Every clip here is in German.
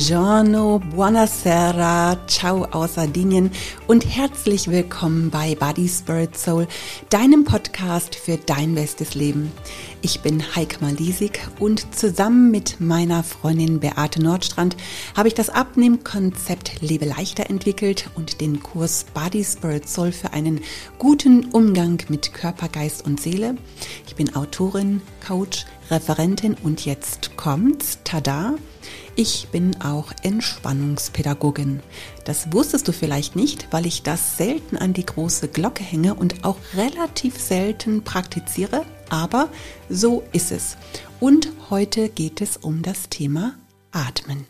Buongiorno, buonasera, ciao aus Sardinien und herzlich willkommen bei Body Spirit Soul, deinem Podcast für dein bestes Leben. Ich bin Heike Malisik und zusammen mit meiner Freundin Beate Nordstrand habe ich das Abnehmkonzept Lebe leichter entwickelt und den Kurs Body Spirit Soul für einen guten Umgang mit Körper, Geist und Seele. Ich bin Autorin, Coach, Referentin und jetzt kommt's, tada, ich bin auch Entspannungspädagogin. Das wusstest du vielleicht nicht, weil ich das selten an die große Glocke hänge und auch relativ selten praktiziere, aber so ist es. Und heute geht es um das Thema Atmen.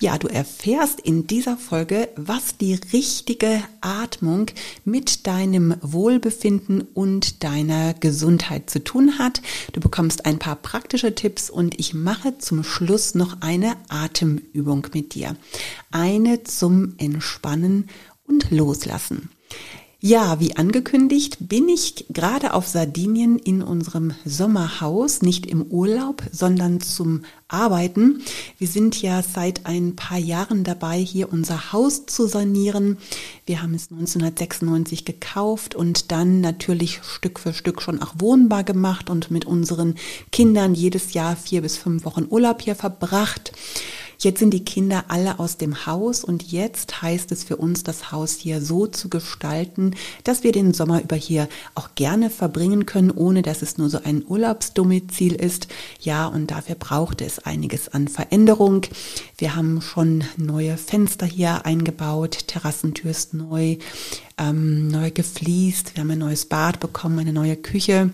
Ja, du erfährst in dieser Folge, was die richtige Atmung mit deinem Wohlbefinden und deiner Gesundheit zu tun hat. Du bekommst ein paar praktische Tipps und ich mache zum Schluss noch eine Atemübung mit dir. Eine zum Entspannen und Loslassen. Ja, wie angekündigt, bin ich gerade auf Sardinien in unserem Sommerhaus, nicht im Urlaub, sondern zum Arbeiten. Wir sind ja seit ein paar Jahren dabei, hier unser Haus zu sanieren. Wir haben es 1996 gekauft und dann natürlich Stück für Stück schon auch wohnbar gemacht und mit unseren Kindern jedes Jahr vier bis fünf Wochen Urlaub hier verbracht. Jetzt sind die Kinder alle aus dem Haus und jetzt heißt es für uns, das Haus hier so zu gestalten, dass wir den Sommer über hier auch gerne verbringen können, ohne dass es nur so ein Urlaubsdomizil ist. Ja, und dafür braucht es einiges an Veränderung. Wir haben schon neue Fenster hier eingebaut, Terrassentür ist neu, ähm, neu gefliest, wir haben ein neues Bad bekommen, eine neue Küche.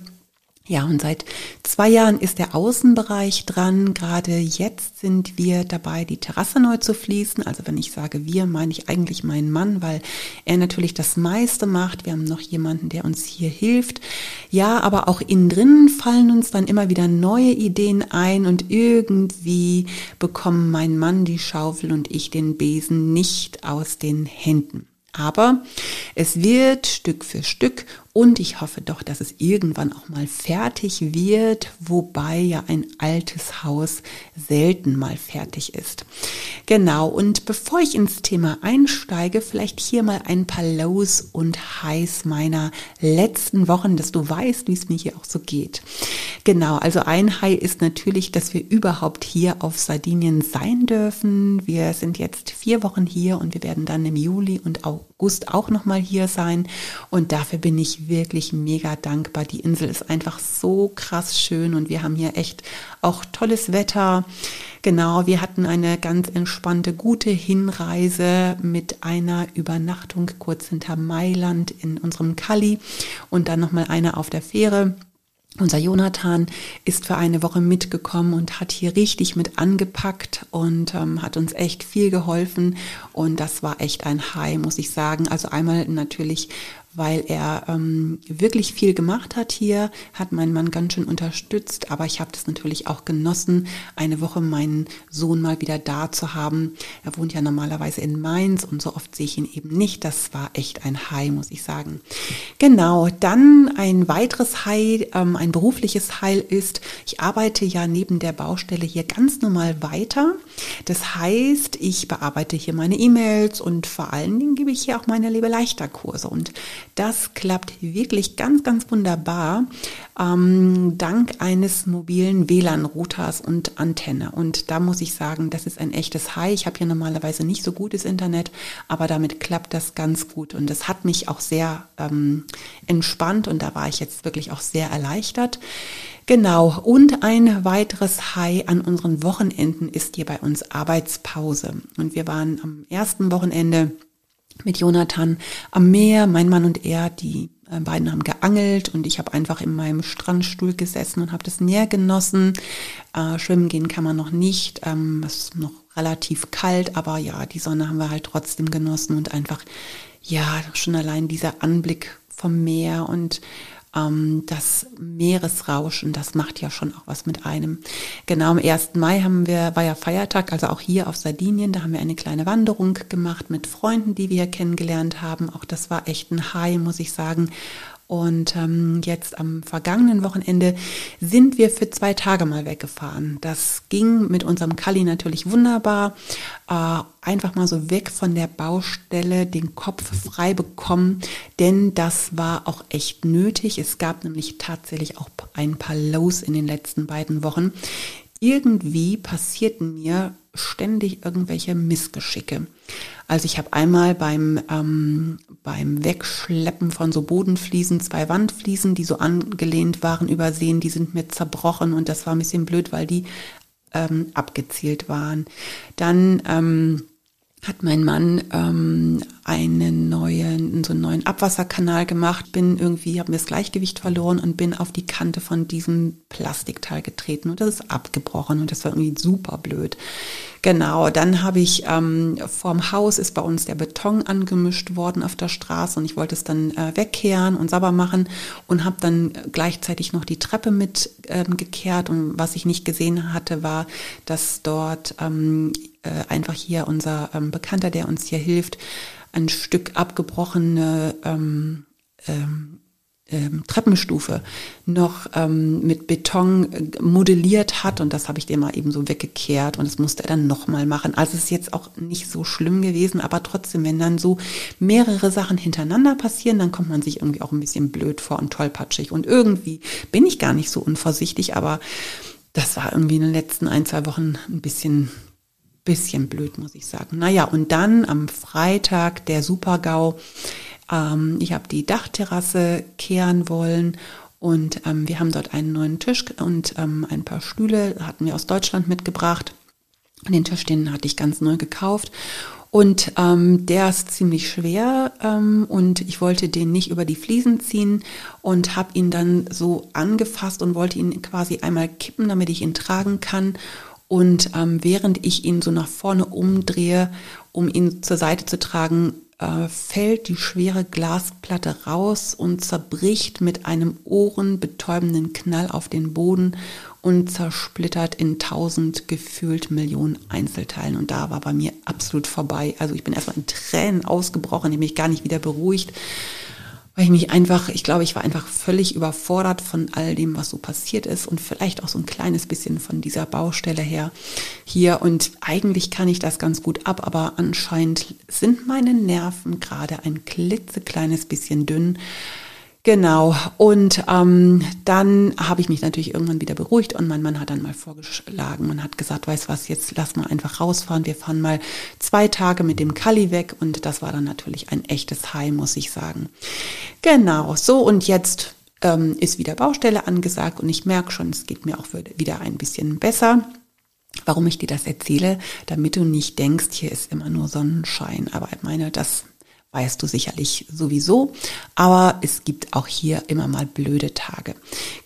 Ja, und seit zwei Jahren ist der Außenbereich dran. Gerade jetzt sind wir dabei, die Terrasse neu zu fließen. Also wenn ich sage wir, meine ich eigentlich meinen Mann, weil er natürlich das meiste macht. Wir haben noch jemanden, der uns hier hilft. Ja, aber auch innen drin fallen uns dann immer wieder neue Ideen ein und irgendwie bekommen mein Mann die Schaufel und ich den Besen nicht aus den Händen. Aber es wird Stück für Stück und ich hoffe doch, dass es irgendwann auch mal fertig wird, wobei ja ein altes Haus selten mal fertig ist. Genau, und bevor ich ins Thema einsteige, vielleicht hier mal ein paar Lows und Highs meiner letzten Wochen, dass du weißt, wie es mir hier auch so geht. Genau, also ein High ist natürlich, dass wir überhaupt hier auf Sardinien sein dürfen. Wir sind jetzt vier Wochen hier und wir werden dann im Juli und August auch nochmal hier sein. Und dafür bin ich wirklich mega dankbar. Die Insel ist einfach so krass schön und wir haben hier echt auch tolles Wetter. Genau, wir hatten eine ganz entspannte, gute Hinreise mit einer Übernachtung kurz hinter Mailand in unserem Kali und dann nochmal eine auf der Fähre. Unser Jonathan ist für eine Woche mitgekommen und hat hier richtig mit angepackt und ähm, hat uns echt viel geholfen. Und das war echt ein High, muss ich sagen. Also einmal natürlich weil er ähm, wirklich viel gemacht hat hier, hat mein Mann ganz schön unterstützt, aber ich habe das natürlich auch genossen, eine Woche meinen Sohn mal wieder da zu haben. Er wohnt ja normalerweise in Mainz und so oft sehe ich ihn eben nicht. Das war echt ein High, muss ich sagen. Genau, dann ein weiteres High, ähm, ein berufliches High ist, ich arbeite ja neben der Baustelle hier ganz normal weiter. Das heißt, ich bearbeite hier meine E-Mails und vor allen Dingen gebe ich hier auch meine Lebe leichter Kurse und das klappt wirklich ganz, ganz wunderbar ähm, dank eines mobilen WLAN-Routers und Antenne. Und da muss ich sagen, das ist ein echtes High. Ich habe hier normalerweise nicht so gutes Internet, aber damit klappt das ganz gut. Und das hat mich auch sehr ähm, entspannt und da war ich jetzt wirklich auch sehr erleichtert. Genau, und ein weiteres High an unseren Wochenenden ist hier bei uns Arbeitspause. Und wir waren am ersten Wochenende mit Jonathan am Meer. Mein Mann und er, die äh, beiden haben geangelt und ich habe einfach in meinem Strandstuhl gesessen und habe das Meer genossen. Äh, schwimmen gehen kann man noch nicht. Ähm, es ist noch relativ kalt, aber ja, die Sonne haben wir halt trotzdem genossen und einfach, ja, schon allein dieser Anblick vom Meer und das Meeresrauschen, das macht ja schon auch was mit einem. Genau am 1. Mai haben wir, war ja Feiertag, also auch hier auf Sardinien, da haben wir eine kleine Wanderung gemacht mit Freunden, die wir kennengelernt haben. Auch das war echt ein High, muss ich sagen. Und ähm, jetzt am vergangenen Wochenende sind wir für zwei Tage mal weggefahren. Das ging mit unserem Kali natürlich wunderbar. Äh, einfach mal so weg von der Baustelle, den Kopf frei bekommen, denn das war auch echt nötig. Es gab nämlich tatsächlich auch ein paar Lows in den letzten beiden Wochen. Irgendwie passierten mir ständig irgendwelche Missgeschicke. Also ich habe einmal beim, ähm, beim Wegschleppen von so Bodenfliesen zwei Wandfliesen, die so angelehnt waren, übersehen. Die sind mir zerbrochen und das war ein bisschen blöd, weil die ähm, abgezielt waren. Dann ähm, hat mein Mann ähm, einen neuen, so einen neuen Abwasserkanal gemacht, bin irgendwie, habe mir das Gleichgewicht verloren und bin auf die Kante von diesem Plastikteil getreten und das ist abgebrochen und das war irgendwie super blöd. Genau, dann habe ich ähm, vorm Haus ist bei uns der Beton angemischt worden auf der Straße und ich wollte es dann äh, wegkehren und sauber machen und habe dann gleichzeitig noch die Treppe mit ähm, gekehrt und was ich nicht gesehen hatte, war, dass dort ähm, äh, einfach hier unser ähm, Bekannter, der uns hier hilft, ein Stück abgebrochene ähm, ähm, ähm, Treppenstufe noch ähm, mit Beton äh, modelliert hat. Und das habe ich dem mal eben so weggekehrt. Und das musste er dann nochmal machen. Also es ist jetzt auch nicht so schlimm gewesen, aber trotzdem, wenn dann so mehrere Sachen hintereinander passieren, dann kommt man sich irgendwie auch ein bisschen blöd vor und tollpatschig. Und irgendwie bin ich gar nicht so unvorsichtig, aber das war irgendwie in den letzten ein, zwei Wochen ein bisschen bisschen blöd, muss ich sagen. Naja, und dann am Freitag der Super-GAU. Ähm, ich habe die Dachterrasse kehren wollen und ähm, wir haben dort einen neuen Tisch und ähm, ein paar Stühle hatten wir aus Deutschland mitgebracht. Den Tisch, den hatte ich ganz neu gekauft. Und ähm, der ist ziemlich schwer ähm, und ich wollte den nicht über die Fliesen ziehen und habe ihn dann so angefasst und wollte ihn quasi einmal kippen, damit ich ihn tragen kann. Und ähm, während ich ihn so nach vorne umdrehe, um ihn zur Seite zu tragen, äh, fällt die schwere Glasplatte raus und zerbricht mit einem ohrenbetäubenden Knall auf den Boden und zersplittert in tausend gefühlt Millionen Einzelteilen. Und da war bei mir absolut vorbei. Also ich bin erstmal in Tränen ausgebrochen, mich gar nicht wieder beruhigt weil ich mich einfach, ich glaube, ich war einfach völlig überfordert von all dem, was so passiert ist und vielleicht auch so ein kleines bisschen von dieser Baustelle her hier. Und eigentlich kann ich das ganz gut ab, aber anscheinend sind meine Nerven gerade ein klitzekleines bisschen dünn. Genau. Und ähm, dann habe ich mich natürlich irgendwann wieder beruhigt und mein Mann hat dann mal vorgeschlagen und hat gesagt, weißt was, jetzt lass mal einfach rausfahren. Wir fahren mal zwei Tage mit dem Kali weg und das war dann natürlich ein echtes High, muss ich sagen. Genau. So und jetzt ähm, ist wieder Baustelle angesagt und ich merke schon, es geht mir auch wieder ein bisschen besser. Warum ich dir das erzähle, damit du nicht denkst, hier ist immer nur Sonnenschein. Aber ich meine, das weißt du sicherlich sowieso. Aber es gibt auch hier immer mal blöde Tage.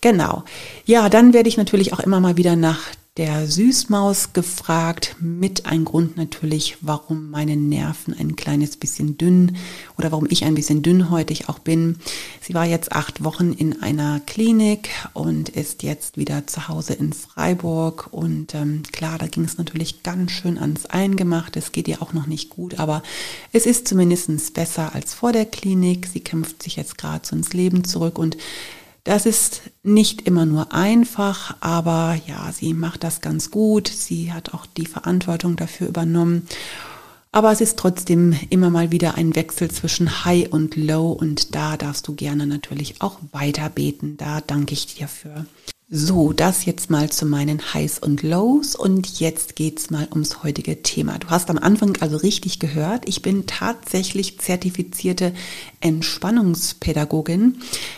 Genau. Ja, dann werde ich natürlich auch immer mal wieder nach der Süßmaus gefragt, mit ein Grund natürlich, warum meine Nerven ein kleines bisschen dünn oder warum ich ein bisschen dünnhäutig auch bin. Sie war jetzt acht Wochen in einer Klinik und ist jetzt wieder zu Hause in Freiburg. Und ähm, klar, da ging es natürlich ganz schön ans Eingemachte. Es geht ihr auch noch nicht gut, aber es ist zumindest besser als vor der Klinik. Sie kämpft sich jetzt gerade so ins Leben zurück und das ist nicht immer nur einfach, aber ja, sie macht das ganz gut. Sie hat auch die Verantwortung dafür übernommen. Aber es ist trotzdem immer mal wieder ein Wechsel zwischen High und Low und da darfst du gerne natürlich auch weiter beten. Da danke ich dir für. So, das jetzt mal zu meinen Highs und Lows und jetzt geht's mal ums heutige Thema. Du hast am Anfang also richtig gehört, ich bin tatsächlich zertifizierte Entspannungspädagogin.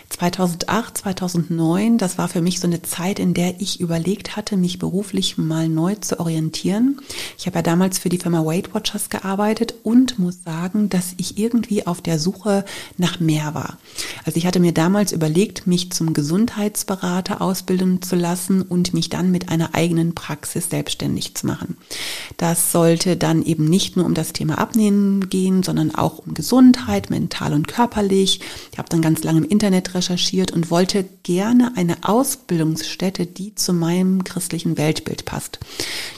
2008, 2009, das war für mich so eine Zeit, in der ich überlegt hatte, mich beruflich mal neu zu orientieren. Ich habe ja damals für die Firma Weight Watchers gearbeitet und muss sagen, dass ich irgendwie auf der Suche nach mehr war. Also ich hatte mir damals überlegt, mich zum Gesundheitsberater ausbilden zu lassen und mich dann mit einer eigenen Praxis selbstständig zu machen. Das sollte dann eben nicht nur um das Thema Abnehmen gehen, sondern auch um Gesundheit, mental und körperlich. Ich habe dann ganz lange im Internet recherchiert und wollte gerne eine Ausbildungsstätte, die zu meinem christlichen Weltbild passt.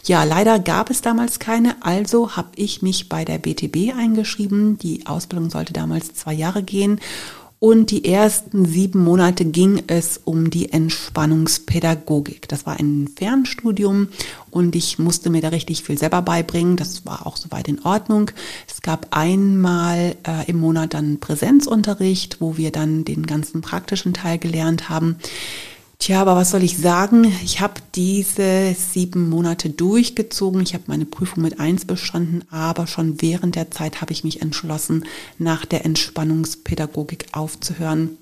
Ja, leider gab es damals keine, also habe ich mich bei der BTB eingeschrieben. Die Ausbildung sollte damals zwei Jahre gehen Und die ersten sieben Monate ging es um die Entspannungspädagogik. Das war ein Fernstudium und ich musste mir da richtig viel selber beibringen. Das war auch soweit in Ordnung. Es gab einmal äh, im Monat dann Präsenzunterricht, wo wir dann den ganzen praktischen Teil gelernt haben. Tja, aber was soll ich sagen? Ich habe diese sieben Monate durchgezogen. Ich habe meine Prüfung mit eins bestanden, aber schon während der Zeit habe ich mich entschlossen, nach der Entspannungspädagogik aufzuhören.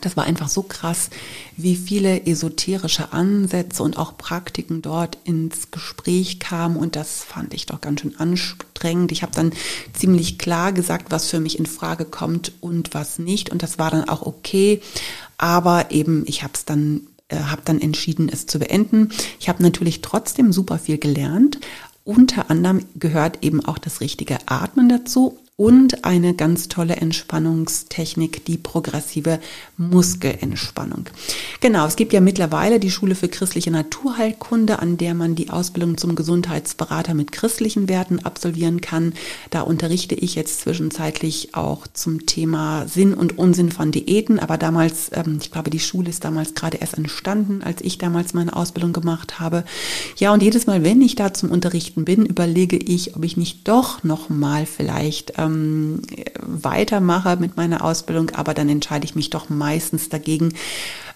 Das war einfach so krass, wie viele esoterische Ansätze und auch Praktiken dort ins Gespräch kamen und das fand ich doch ganz schön anstrengend. Ich habe dann ziemlich klar gesagt, was für mich in Frage kommt und was nicht und das war dann auch okay, aber eben ich habe es dann äh, habe dann entschieden, es zu beenden. Ich habe natürlich trotzdem super viel gelernt. Unter anderem gehört eben auch das richtige Atmen dazu und eine ganz tolle Entspannungstechnik, die progressive Muskelentspannung. Genau, es gibt ja mittlerweile die Schule für christliche Naturheilkunde, an der man die Ausbildung zum Gesundheitsberater mit christlichen Werten absolvieren kann. Da unterrichte ich jetzt zwischenzeitlich auch zum Thema Sinn und Unsinn von Diäten, aber damals, ähm, ich glaube, die Schule ist damals gerade erst entstanden, als ich damals meine Ausbildung gemacht habe. Ja, und jedes Mal, wenn ich da zum Unterrichten bin, überlege ich, ob ich nicht doch noch mal vielleicht ähm, weitermache mit meiner Ausbildung, aber dann entscheide ich mich doch meistens dagegen,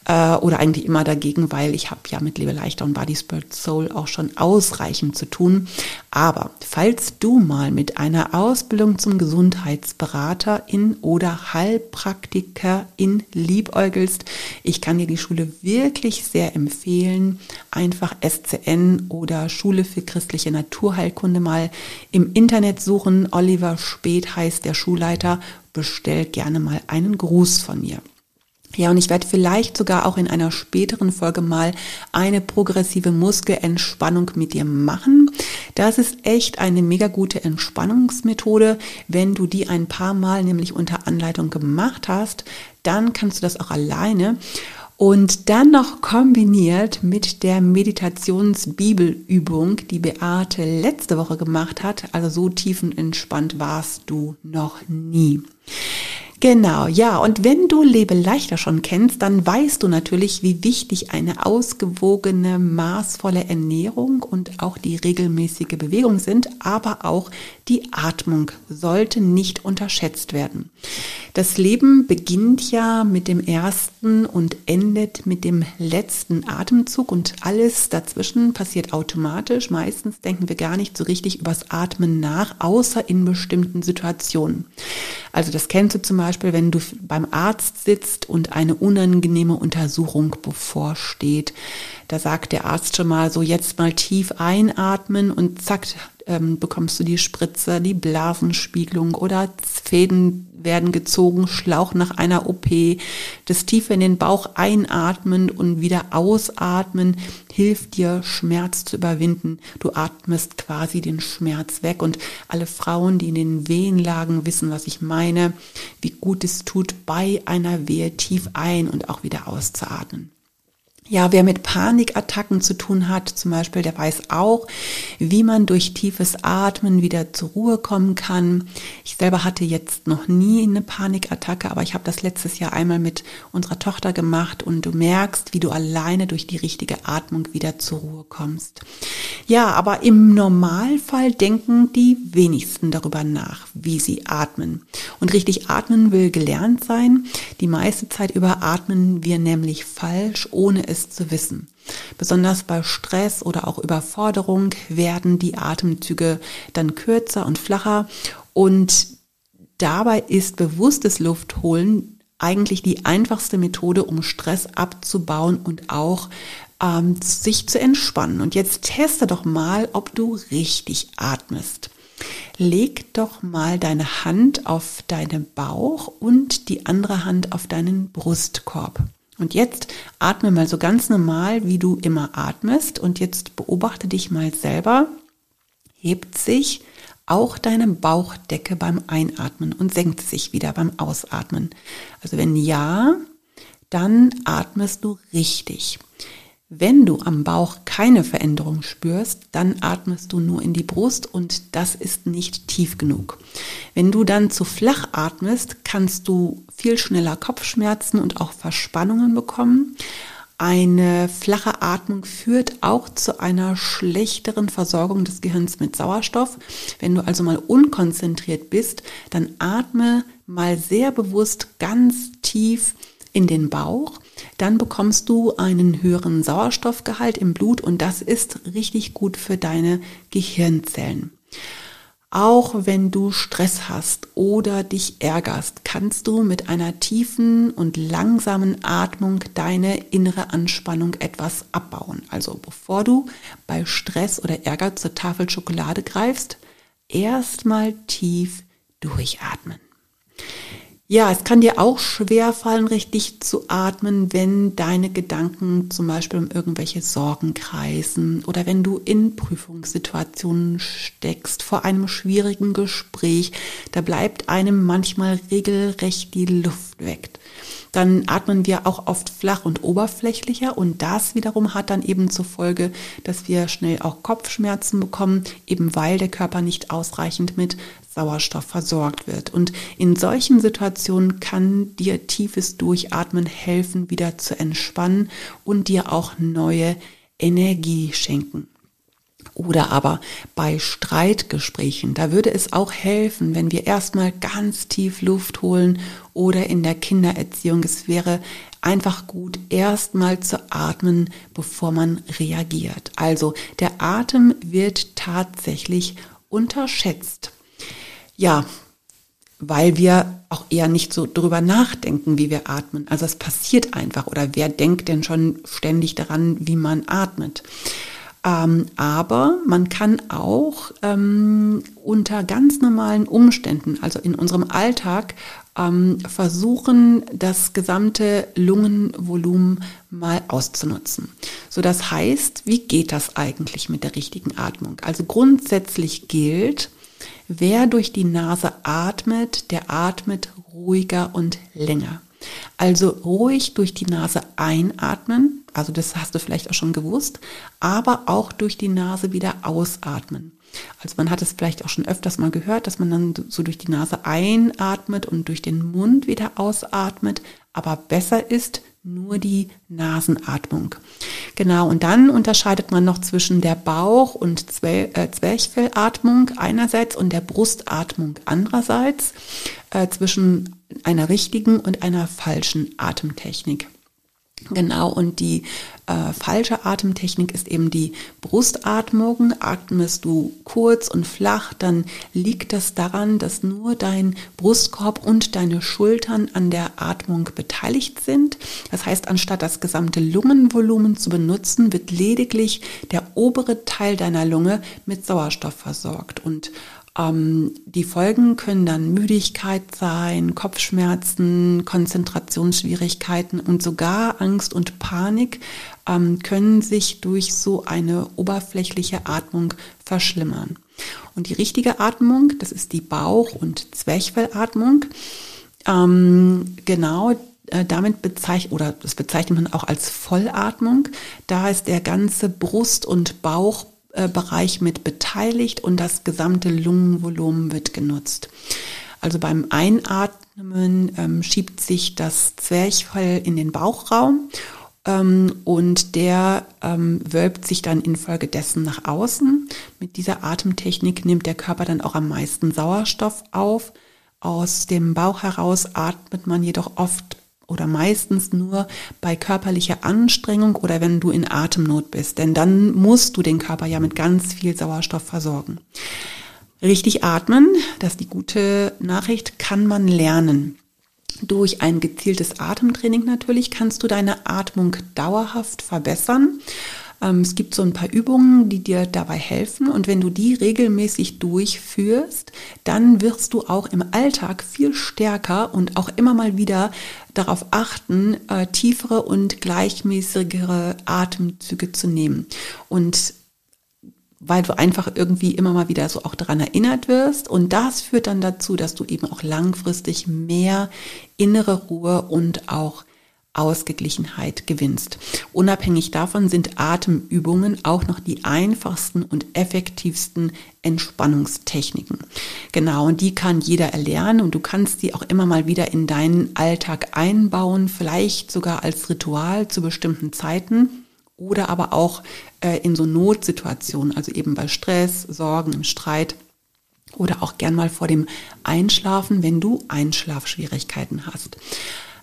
äh, oder eigentlich immer dagegen, weil ich habe ja mit Lebe leichter und Body Spirit Soul auch schon ausreichend zu tun. Aber falls du mal mit einer Ausbildung zum Gesundheitsberater in oder Heilpraktiker in liebäugelst, ich kann dir die Schule wirklich sehr empfehlen. Einfach SCN oder Schule für christliche Naturheilkunde mal im Internet suchen. Oliver Speth heißt der Schulleiter. Bestell gerne mal einen Gruß von mir. Ja, und ich werde vielleicht sogar auch in einer späteren Folge mal eine progressive Muskelentspannung mit dir machen. Das ist echt eine mega gute Entspannungsmethode. Wenn du die ein paar Mal nämlich unter Anleitung gemacht hast, dann kannst du das auch alleine. Und dann noch kombiniert mit der Meditationsbibelübung, die Beate letzte Woche gemacht hat. Also so tiefenentspannt warst du noch nie. Genau, ja. Und wenn du Lebe leichter schon kennst, dann weißt du natürlich, wie wichtig eine ausgewogene, maßvolle Ernährung und auch die regelmäßige Bewegung sind, aber auch die Atmung sollte nicht unterschätzt werden. Das Leben beginnt ja mit dem ersten und endet mit dem letzten Atemzug und alles dazwischen passiert automatisch. Meistens denken wir gar nicht so richtig übers Atmen nach, außer in bestimmten Situationen. Also das kennst du zum Beispiel, wenn du beim Arzt sitzt und eine unangenehme Untersuchung bevorsteht. Da sagt der Arzt schon mal so, jetzt mal tief einatmen und zack, ähm, bekommst du die Spritze, die Blasenspiegelung oder Fäden werden gezogen, Schlauch nach einer OP, das tief in den Bauch einatmen und wieder ausatmen hilft dir, Schmerz zu überwinden. Du atmest quasi den Schmerz weg und alle Frauen, die in den Wehen lagen, wissen, was ich meine, wie gut es tut, bei einer Wehe tief ein und auch wieder auszuatmen. Ja, wer mit Panikattacken zu tun hat, zum Beispiel, der weiß auch, wie man durch tiefes Atmen wieder zur Ruhe kommen kann. Ich selber hatte jetzt noch nie eine Panikattacke, aber ich habe das letztes Jahr einmal mit unserer Tochter gemacht und du merkst, wie du alleine durch die richtige Atmung wieder zur Ruhe kommst. Ja, aber im Normalfall denken die wenigsten darüber nach, wie sie atmen. Und richtig atmen will gelernt sein. Die meiste Zeit überatmen wir nämlich falsch, ohne es es zu wissen. Besonders bei Stress oder auch Überforderung werden die Atemzüge dann kürzer und flacher und dabei ist bewusstes Luftholen eigentlich die einfachste Methode, um Stress abzubauen und auch ähm, sich zu entspannen. Und jetzt teste doch mal, ob du richtig atmest. Leg doch mal deine Hand auf deinen Bauch und die andere Hand auf deinen Brustkorb. Und jetzt atme mal so ganz normal, wie du immer atmest. Und jetzt beobachte dich mal selber. Hebt sich auch deine Bauchdecke beim Einatmen und senkt sich wieder beim Ausatmen. Also wenn ja, dann atmest du richtig. Wenn du am Bauch keine Veränderung spürst, dann atmest du nur in die Brust und das ist nicht tief genug. Wenn du dann zu flach atmest, kannst du viel schneller Kopfschmerzen und auch Verspannungen bekommen. Eine flache Atmung führt auch zu einer schlechteren Versorgung des Gehirns mit Sauerstoff. Wenn du also mal unkonzentriert bist, dann atme mal sehr bewusst ganz tief in den Bauch dann bekommst du einen höheren Sauerstoffgehalt im Blut und das ist richtig gut für deine Gehirnzellen. Auch wenn du Stress hast oder dich ärgerst, kannst du mit einer tiefen und langsamen Atmung deine innere Anspannung etwas abbauen. Also bevor du bei Stress oder Ärger zur Tafel Schokolade greifst, erstmal tief durchatmen. Ja, es kann dir auch schwer fallen, richtig zu atmen, wenn deine Gedanken zum Beispiel um irgendwelche Sorgen kreisen oder wenn du in Prüfungssituationen steckst, vor einem schwierigen Gespräch. Da bleibt einem manchmal regelrecht die Luft weg dann atmen wir auch oft flach und oberflächlicher und das wiederum hat dann eben zur Folge, dass wir schnell auch Kopfschmerzen bekommen, eben weil der Körper nicht ausreichend mit Sauerstoff versorgt wird. Und in solchen Situationen kann dir tiefes Durchatmen helfen, wieder zu entspannen und dir auch neue Energie schenken. Oder aber bei Streitgesprächen, da würde es auch helfen, wenn wir erstmal ganz tief Luft holen oder in der Kindererziehung. Es wäre einfach gut, erstmal zu atmen, bevor man reagiert. Also der Atem wird tatsächlich unterschätzt. Ja, weil wir auch eher nicht so drüber nachdenken, wie wir atmen. Also es passiert einfach. Oder wer denkt denn schon ständig daran, wie man atmet? Ähm, aber man kann auch ähm, unter ganz normalen Umständen, also in unserem Alltag, ähm, versuchen, das gesamte Lungenvolumen mal auszunutzen. So, das heißt, wie geht das eigentlich mit der richtigen Atmung? Also grundsätzlich gilt, wer durch die Nase atmet, der atmet ruhiger und länger. Also ruhig durch die Nase einatmen, also das hast du vielleicht auch schon gewusst, aber auch durch die Nase wieder ausatmen. Also man hat es vielleicht auch schon öfters mal gehört, dass man dann so durch die Nase einatmet und durch den Mund wieder ausatmet, aber besser ist nur die Nasenatmung. Genau, und dann unterscheidet man noch zwischen der Bauch- und äh, Zwerchfellatmung einerseits und der Brustatmung andererseits, äh, zwischen einer richtigen und einer falschen Atemtechnik. Genau, und die äh, falsche Atemtechnik ist eben die Brustatmung. Atmest du kurz und flach, dann liegt das daran, dass nur dein Brustkorb und deine Schultern an der Atmung beteiligt sind. Das heißt, anstatt das gesamte Lungenvolumen zu benutzen, wird lediglich der obere Teil deiner Lunge mit Sauerstoff versorgt. Und ähm, die Folgen können dann Müdigkeit sein, Kopfschmerzen, Konzentrationsschwierigkeiten und sogar Angst und Panik ähm, können sich durch so eine oberflächliche Atmung verschlimmern. Und die richtige Atmung, das ist die Bauch- und Zwerchfellatmung. Ähm, genau, äh, damit bezeichnet, oder das bezeichnet man auch als Vollatmung. Da ist der ganze Brust- und Bauch Bereich mit beteiligt und das gesamte Lungenvolumen wird genutzt. Also beim Einatmen ähm, schiebt sich das Zwerchfell in den Bauchraum ähm, und der ähm, wölbt sich dann infolgedessen nach außen. Mit dieser Atemtechnik nimmt der Körper dann auch am meisten Sauerstoff auf. Aus dem Bauch heraus atmet man jedoch oft oder meistens nur bei körperlicher Anstrengung oder wenn du in Atemnot bist, denn dann musst du den Körper ja mit ganz viel Sauerstoff versorgen. Richtig atmen, das ist die gute Nachricht, kann man lernen. Durch ein gezieltes Atemtraining natürlich kannst du deine Atmung dauerhaft verbessern es gibt so ein paar Übungen, die dir dabei helfen und wenn du die regelmäßig durchführst, dann wirst du auch im Alltag viel stärker und auch immer mal wieder darauf achten, äh, tiefere und gleichmäßigere Atemzüge zu nehmen. Und weil du einfach irgendwie immer mal wieder so auch daran erinnert wirst. Und das führt dann dazu, dass du eben auch langfristig mehr innere Ruhe und auch Ausgeglichenheit gewinnst. Unabhängig davon sind Atemübungen auch noch die einfachsten und effektivsten Entspannungstechniken. Genau, und die kann jeder erlernen und du kannst sie auch immer mal wieder in deinen Alltag einbauen, vielleicht sogar als Ritual zu bestimmten Zeiten oder aber auch äh, in so Notsituationen, also eben bei Stress, Sorgen, im Streit oder auch gern mal vor dem Einschlafen, wenn du Einschlafschwierigkeiten hast.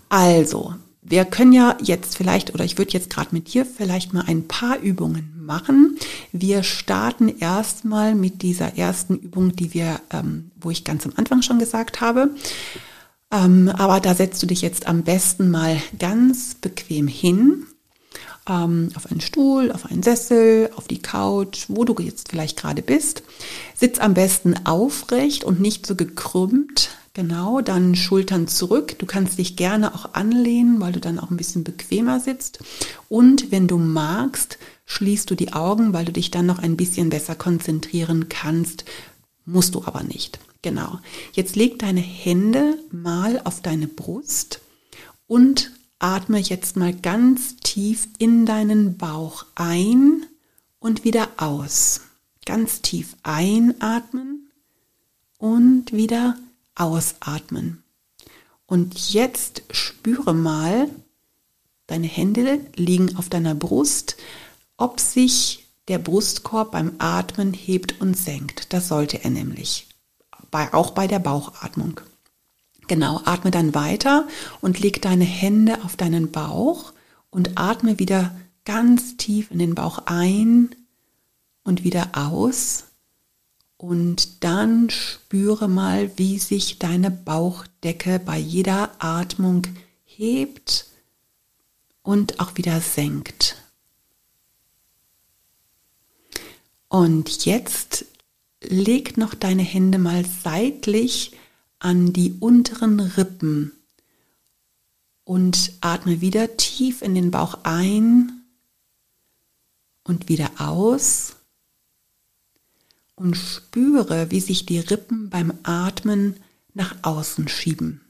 Also, wir können ja jetzt vielleicht, oder ich würde jetzt gerade mit dir vielleicht mal ein paar Übungen machen. Wir starten erstmal mit dieser ersten Übung, die wir, ähm, wo ich ganz am Anfang schon gesagt habe. Ähm, aber da setzt du dich jetzt am besten mal ganz bequem hin, ähm, auf einen Stuhl, auf einen Sessel, auf die Couch, wo du jetzt vielleicht gerade bist. Sitz am besten aufrecht und nicht so gekrümmt, Genau, dann Schultern zurück. Du kannst dich gerne auch anlehnen, weil du dann auch ein bisschen bequemer sitzt. Und wenn du magst, schließt du die Augen, weil du dich dann noch ein bisschen besser konzentrieren kannst. Musst du aber nicht. Genau. Jetzt leg deine Hände mal auf deine Brust und atme jetzt mal ganz tief in deinen Bauch ein und wieder aus. Ganz tief einatmen und wieder ausatmen. Und jetzt spüre mal, deine Hände liegen auf deiner Brust, ob sich der Brustkorb beim Atmen hebt und senkt. Das sollte er nämlich, bei, auch bei der Bauchatmung. Genau, atme dann weiter und leg deine Hände auf deinen Bauch und atme wieder ganz tief in den Bauch ein und wieder aus. Und dann spüre mal, wie sich deine Bauchdecke bei jeder Atmung hebt und auch wieder senkt. Und jetzt leg noch deine Hände mal seitlich an die unteren Rippen und atme wieder tief in den Bauch ein und wieder aus und spüre, wie sich die Rippen beim Atmen nach außen schieben.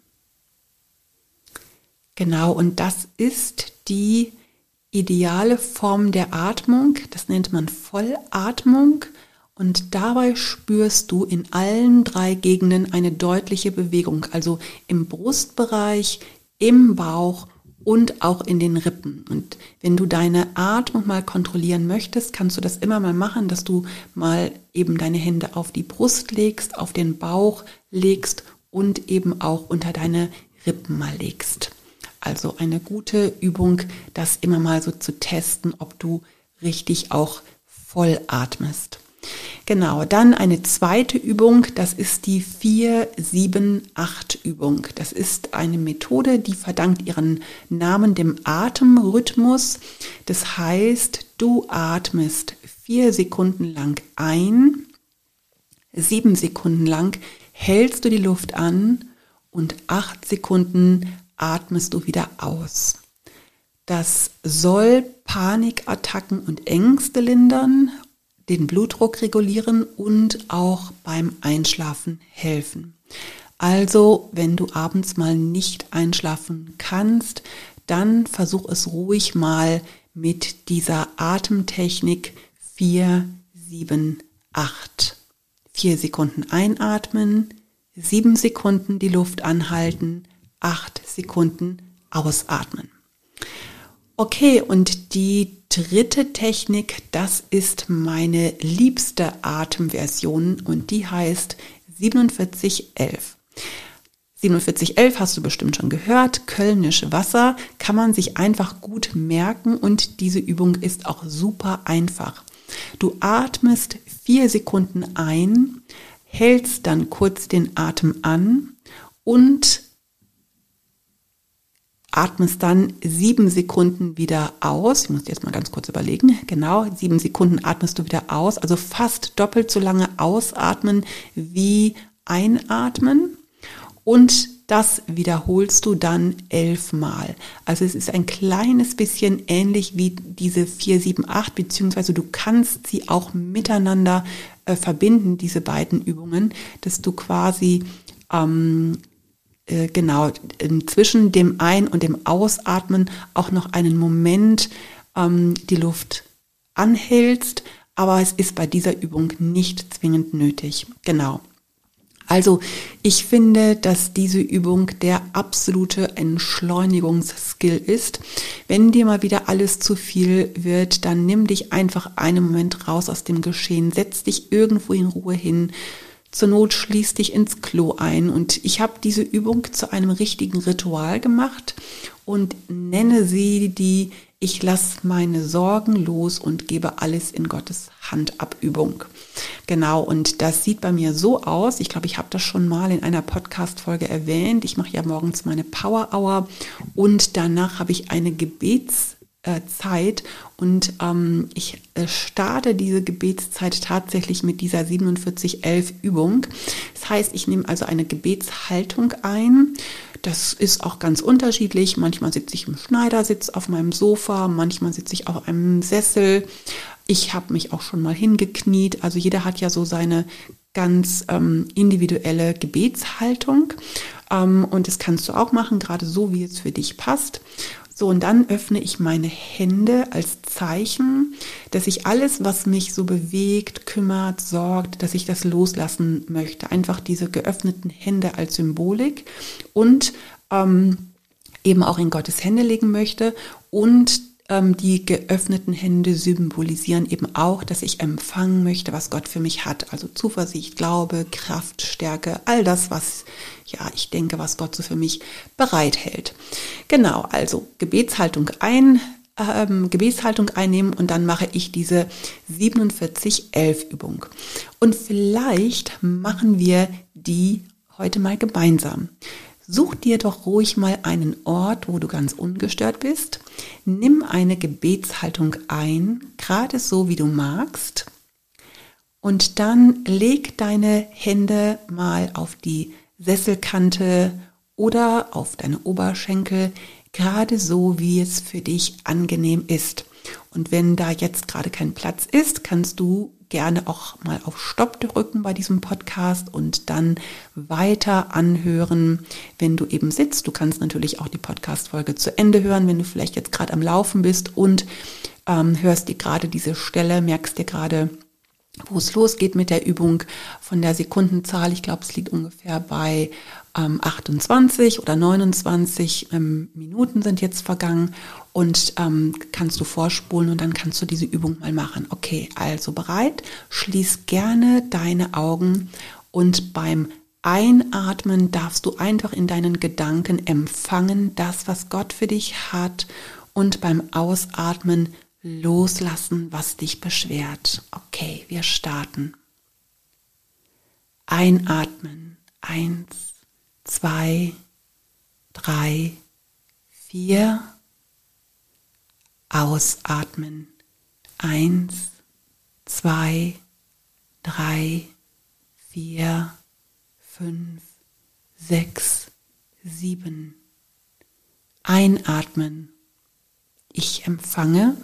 Genau, und das ist die ideale Form der Atmung. Das nennt man Vollatmung. Und dabei spürst du in allen drei Gegenden eine deutliche Bewegung, also im Brustbereich, im Bauch und auch in den Rippen. Und wenn du deine Atmung mal kontrollieren möchtest, kannst du das immer mal machen, dass du mal eben deine Hände auf die Brust legst, auf den Bauch legst und eben auch unter deine Rippen mal legst. Also eine gute Übung, das immer mal so zu testen, ob du richtig auch voll atmest. Genau, dann eine zweite Übung, das ist die 4-7-8-Übung. Das ist eine Methode, die verdankt ihren Namen dem Atemrhythmus. Das heißt, du atmest vier Sekunden lang ein, sieben Sekunden lang hältst du die Luft an und acht Sekunden atmest du wieder aus. Das soll Panikattacken und Ängste lindern den Blutdruck regulieren und auch beim Einschlafen helfen. Also, wenn du abends mal nicht einschlafen kannst, dann versuch es ruhig mal mit dieser Atemtechnik 4, 7, 8. 4 Sekunden einatmen, 7 Sekunden die Luft anhalten, 8 Sekunden ausatmen. Okay, und die dritte Technik, das ist meine liebste Atemversion und die heißt 4711. 4711 hast du bestimmt schon gehört, Kölnisch Wasser kann man sich einfach gut merken und diese Übung ist auch super einfach. Du atmest vier Sekunden ein, hältst dann kurz den Atem an und atmest dann sieben Sekunden wieder aus. Ich muss jetzt mal ganz kurz überlegen. Genau, sieben Sekunden atmest du wieder aus. Also fast doppelt so lange ausatmen wie einatmen. Und das wiederholst du dann elfmal. Also es ist ein kleines bisschen ähnlich wie diese 4, 7, 8, beziehungsweise du kannst sie auch miteinander äh, verbinden, diese beiden Übungen, dass du quasi ähm, äh, genau zwischen dem Ein- und dem Ausatmen auch noch einen Moment ähm, die Luft anhältst, aber es ist bei dieser Übung nicht zwingend nötig. Genau. Also ich finde, dass diese Übung der absolute Entschleunigungsskill ist. Wenn dir mal wieder alles zu viel wird, dann nimm dich einfach einen Moment raus aus dem Geschehen, setz dich irgendwo in Ruhe hin. Zur Not schließ dich ins Klo ein. Und ich habe diese Übung zu einem richtigen Ritual gemacht und nenne sie die ich lasse meine Sorgen los und gebe alles in Gottes Handabübung. Genau, und das sieht bei mir so aus. Ich glaube, ich habe das schon mal in einer Podcast-Folge erwähnt. Ich mache ja morgens meine Power Hour und danach habe ich eine Gebets- Zeit und ähm, ich äh, starte diese Gebetszeit tatsächlich mit dieser 4711 Übung. Das heißt, ich nehme also eine Gebetshaltung ein. Das ist auch ganz unterschiedlich. Manchmal sitze ich im Schneidersitz auf meinem Sofa, manchmal sitze ich auf einem Sessel. Ich habe mich auch schon mal hingekniet. Also jeder hat ja so seine ganz ähm, individuelle Gebetshaltung. Ähm, und das kannst du auch machen, gerade so, wie es für dich passt. So, und dann öffne ich meine Hände als Zeichen, dass ich alles, was mich so bewegt, kümmert, sorgt, dass ich das loslassen möchte. Einfach diese geöffneten Hände als Symbolik und ähm, eben auch in Gottes Hände legen möchte und die geöffneten Hände symbolisieren eben auch, dass ich empfangen möchte, was Gott für mich hat. Also Zuversicht, Glaube, Kraft, Stärke, all das, was ja, ich denke, was Gott so für mich bereithält. Genau, also Gebetshaltung ein, ähm, Gebetshaltung einnehmen und dann mache ich diese 47-11 Übung. Und vielleicht machen wir die heute mal gemeinsam. Such dir doch ruhig mal einen Ort, wo du ganz ungestört bist. Nimm eine Gebetshaltung ein, gerade so wie du magst. Und dann leg deine Hände mal auf die Sesselkante oder auf deine Oberschenkel, gerade so wie es für dich angenehm ist. Und wenn da jetzt gerade kein Platz ist, kannst du gerne auch mal auf Stopp drücken bei diesem Podcast und dann weiter anhören, wenn du eben sitzt. Du kannst natürlich auch die Podcast-Folge zu Ende hören, wenn du vielleicht jetzt gerade am Laufen bist und ähm, hörst dir gerade diese Stelle, merkst dir gerade, wo es losgeht mit der Übung von der Sekundenzahl. Ich glaube, es liegt ungefähr bei ähm, 28 oder 29 ähm, Minuten sind jetzt vergangen und ähm, kannst du vorspulen und dann kannst du diese Übung mal machen. Okay, also bereit? Schließ gerne deine Augen und beim Einatmen darfst du einfach in deinen Gedanken empfangen, das, was Gott für dich hat und beim Ausatmen loslassen, was dich beschwert. Okay, wir starten. Einatmen. Eins, zwei, drei, vier. Ausatmen. Eins, zwei, drei, vier, fünf, sechs, sieben. Einatmen. Ich empfange.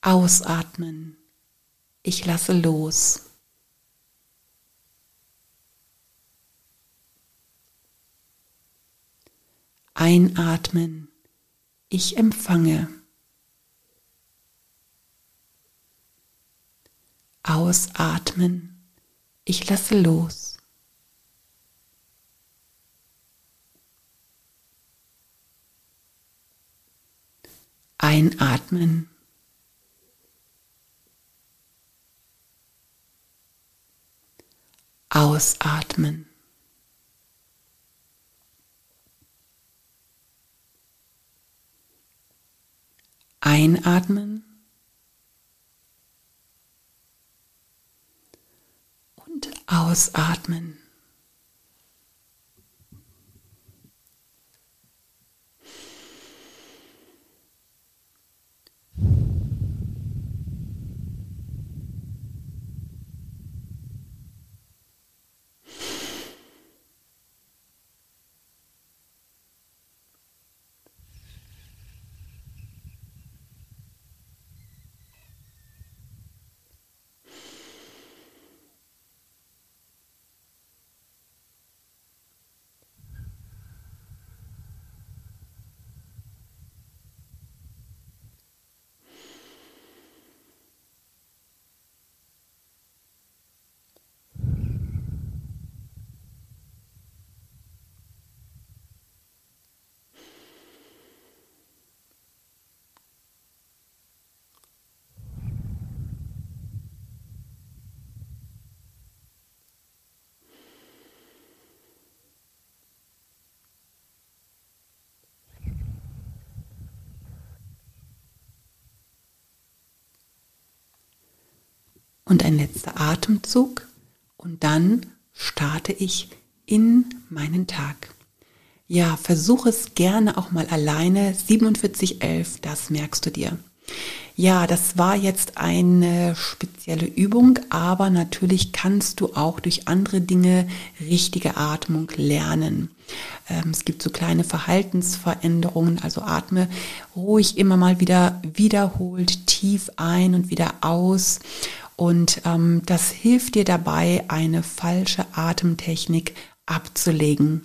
Ausatmen. Ich lasse los. Einatmen. Ich empfange. Ausatmen. Ich lasse los. Einatmen. Ausatmen. Einatmen und ausatmen. Und ein letzter Atemzug und dann starte ich in meinen Tag. Ja, versuche es gerne auch mal alleine. 4711, das merkst du dir. Ja, das war jetzt eine spezielle Übung, aber natürlich kannst du auch durch andere Dinge richtige Atmung lernen. Ähm, es gibt so kleine Verhaltensveränderungen, also atme ruhig immer mal wieder wiederholt tief ein und wieder aus. Und ähm, das hilft dir dabei, eine falsche Atemtechnik abzulegen.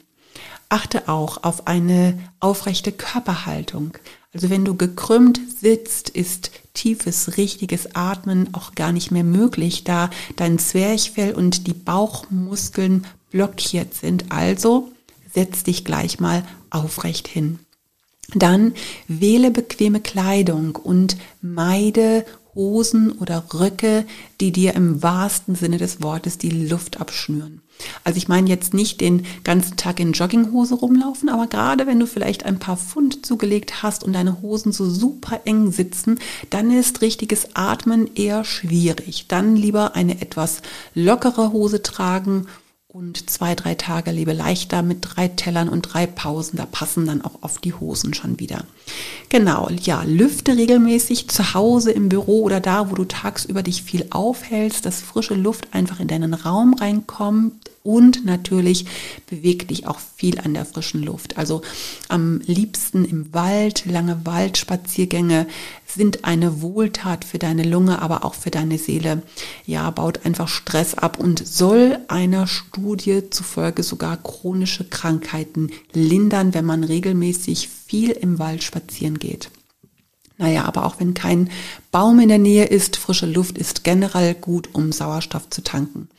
Achte auch auf eine aufrechte Körperhaltung. Also wenn du gekrümmt sitzt, ist tiefes, richtiges Atmen auch gar nicht mehr möglich, da dein Zwerchfell und die Bauchmuskeln blockiert sind. Also setz dich gleich mal aufrecht hin. Dann wähle bequeme Kleidung und meide Hosen oder Röcke, die dir im wahrsten Sinne des Wortes die Luft abschnüren. Also ich meine jetzt nicht den ganzen Tag in Jogginghose rumlaufen, aber gerade wenn du vielleicht ein paar Pfund zugelegt hast und deine Hosen so super eng sitzen, dann ist richtiges Atmen eher schwierig. Dann lieber eine etwas lockere Hose tragen und zwei, drei Tage lebe leichter mit drei Tellern und drei Pausen. Da passen dann auch oft die Hosen schon wieder. Genau, ja, lüfte regelmäßig zu Hause, im Büro oder da, wo du tagsüber dich viel aufhältst, dass frische Luft einfach in deinen Raum reinkommt und natürlich beweg dich auch viel an der frischen Luft. Also am liebsten im Wald, lange Waldspaziergänge sind eine Wohltat für deine Lunge, aber auch für deine Seele. Ja, baut einfach Stress ab und soll einer Studie zufolge sogar chronische Krankheiten lindern, wenn man regelmäßig viel im Wald spazieren geht. Naja, aber auch wenn kein Baum in der Nähe ist, frische Luft ist generell gut, um Sauerstoff zu tanken.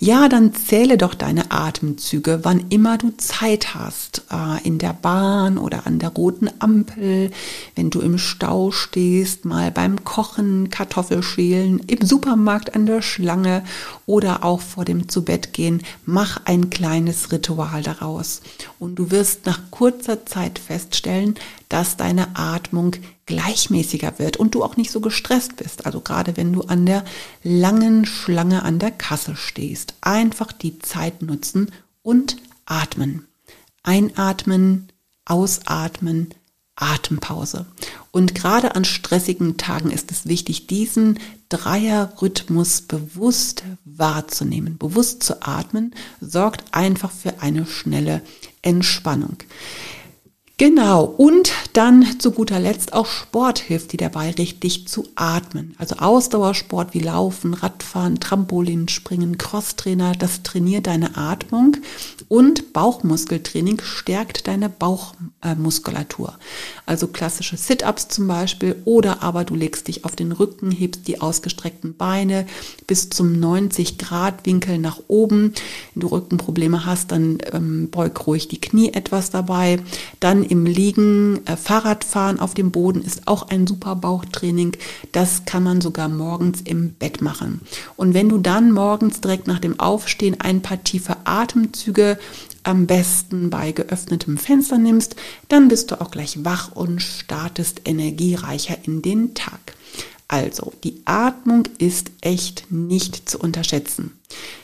Ja, dann zähle doch deine Atemzüge, wann immer du Zeit hast, äh, in der Bahn oder an der roten Ampel, wenn du im Stau stehst, mal beim Kochen, Kartoffelschälen, im Supermarkt an der Schlange oder auch vor dem Zubettgehen. Mach ein kleines Ritual daraus. Und du wirst nach kurzer Zeit feststellen, dass deine Atmung gleichmäßiger wird und du auch nicht so gestresst bist. Also gerade wenn du an der langen Schlange an der Kasse stehst. Einfach die Zeit nutzen und atmen. Einatmen, ausatmen, Atempause. Und gerade an stressigen Tagen ist es wichtig, diesen Dreierrhythmus bewusst wahrzunehmen. Bewusst zu atmen sorgt einfach für eine schnelle Entspannung. Genau, und dann zu guter Letzt auch Sport hilft dir dabei, richtig zu atmen. Also Ausdauersport wie Laufen, Radfahren, Trampolin, Springen, Crosstrainer, das trainiert deine Atmung und Bauchmuskeltraining stärkt deine Bauchmuskulatur. also klassische Sit-ups zum Beispiel oder aber du legst dich auf den Rücken, hebst die ausgestreckten Beine bis zum 90 Grad Winkel nach oben. Wenn du Rückenprobleme hast, dann ähm, beug ruhig die Knie etwas dabei. Dann im Liegen, äh, Fahrradfahren auf dem Boden ist auch ein super Bauchtraining. Das kann man sogar morgens im Bett machen. Und wenn du dann morgens direkt nach dem Aufstehen ein paar tiefe Atemzüge am besten bei geöffnetem Fenster nimmst, dann bist du auch gleich wach und startest energiereicher in den Tag. Also, die Atmung ist echt nicht zu unterschätzen.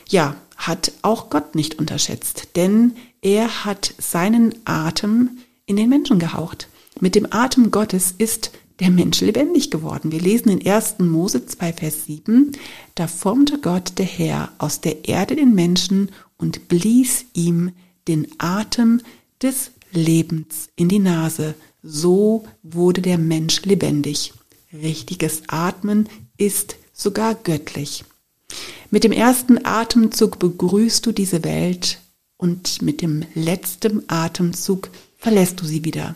Ja, hat auch Gott nicht unterschätzt, denn er hat seinen Atem in den Menschen gehaucht. Mit dem Atem Gottes ist der Mensch lebendig geworden. Wir lesen in 1. Mose 2, Vers 7, da formte Gott der Herr aus der Erde den Menschen und blies ihm den Atem des Lebens in die Nase. So wurde der Mensch lebendig. Richtiges Atmen ist sogar göttlich. Mit dem ersten Atemzug begrüßt du diese Welt und mit dem letzten Atemzug verlässt du sie wieder.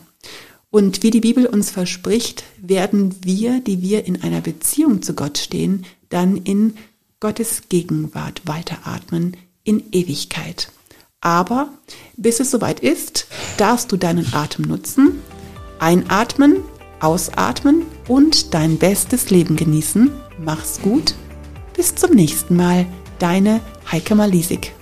Und wie die Bibel uns verspricht, werden wir, die wir in einer Beziehung zu Gott stehen, dann in Gottes Gegenwart weiteratmen in Ewigkeit. Aber bis es soweit ist, darfst du deinen Atem nutzen, einatmen, ausatmen und dein bestes Leben genießen. Mach's gut. Bis zum nächsten Mal. Deine Heike Malisik.